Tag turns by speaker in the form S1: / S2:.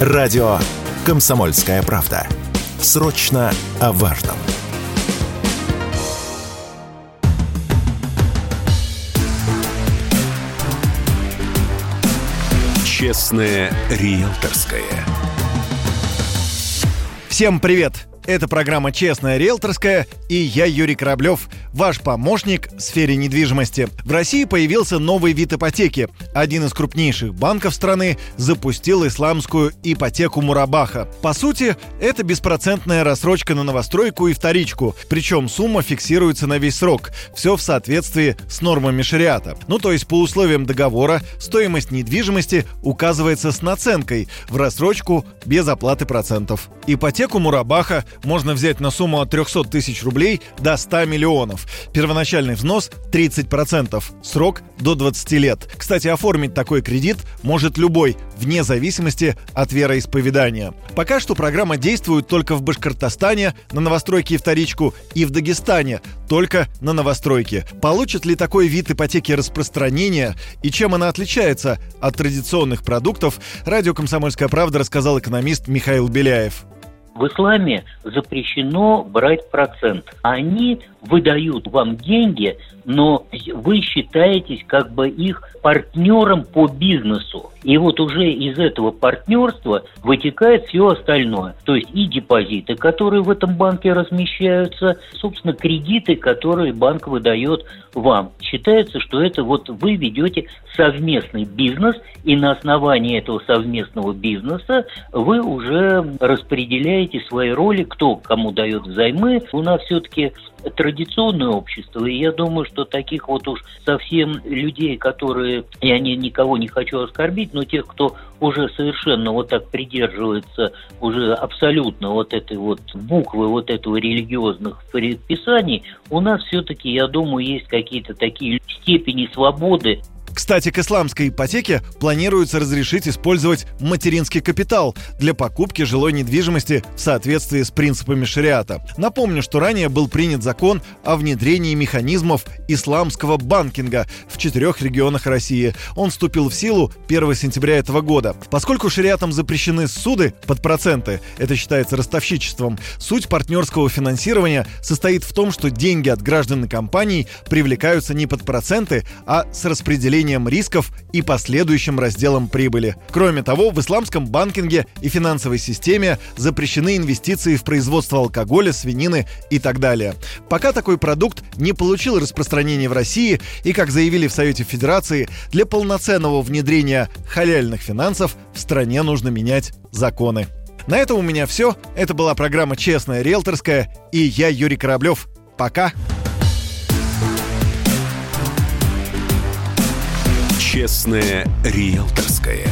S1: Радио «Комсомольская правда». Срочно о важном. Честное риэлторское.
S2: Всем привет! Это программа «Честная риэлторская» и я Юрий Кораблев, ваш помощник в сфере недвижимости. В России появился новый вид ипотеки. Один из крупнейших банков страны запустил исламскую ипотеку Мурабаха. По сути, это беспроцентная рассрочка на новостройку и вторичку, причем сумма фиксируется на весь срок. Все в соответствии с нормами шариата. Ну то есть по условиям договора стоимость недвижимости указывается с наценкой в рассрочку без оплаты процентов. Ипотеку Мурабаха можно взять на сумму от 300 тысяч рублей до 100 миллионов. Первоначальный взнос 30%, срок до 20 лет. Кстати, оформить такой кредит может любой, вне зависимости от вероисповедания. Пока что программа действует только в Башкортостане на новостройке и вторичку и в Дагестане только на новостройке. Получит ли такой вид ипотеки распространения и чем она отличается от традиционных продуктов, радио «Комсомольская правда» рассказал экономист Михаил Беляев.
S3: В исламе запрещено брать процент. Они выдают вам деньги, но вы считаетесь как бы их партнером по бизнесу. И вот уже из этого партнерства вытекает все остальное. То есть и депозиты, которые в этом банке размещаются, собственно, кредиты, которые банк выдает вам. Считается, что это вот вы ведете совместный бизнес, и на основании этого совместного бизнеса вы уже распределяете свои роли, кто кому дает взаймы. У нас все-таки традиционное общество, и я думаю, что таких вот уж совсем людей, которые, я не, никого не хочу оскорбить, но тех, кто уже совершенно вот так придерживается уже абсолютно вот этой вот буквы вот этого религиозных предписаний, у нас все-таки, я думаю, есть какие-то такие степени свободы,
S2: кстати, к исламской ипотеке планируется разрешить использовать материнский капитал для покупки жилой недвижимости в соответствии с принципами шариата. Напомню, что ранее был принят закон о внедрении механизмов исламского банкинга в четырех регионах России. Он вступил в силу 1 сентября этого года. Поскольку шариатом запрещены суды под проценты, это считается ростовщичеством, суть партнерского финансирования состоит в том, что деньги от граждан и компаний привлекаются не под проценты, а с распределением распределением рисков и последующим разделом прибыли. Кроме того, в исламском банкинге и финансовой системе запрещены инвестиции в производство алкоголя, свинины и так далее. Пока такой продукт не получил распространения в России, и, как заявили в Совете Федерации, для полноценного внедрения халяльных финансов в стране нужно менять законы. На этом у меня все. Это была программа «Честная риэлторская» и я, Юрий Кораблев. Пока!
S1: Честное риэлторское.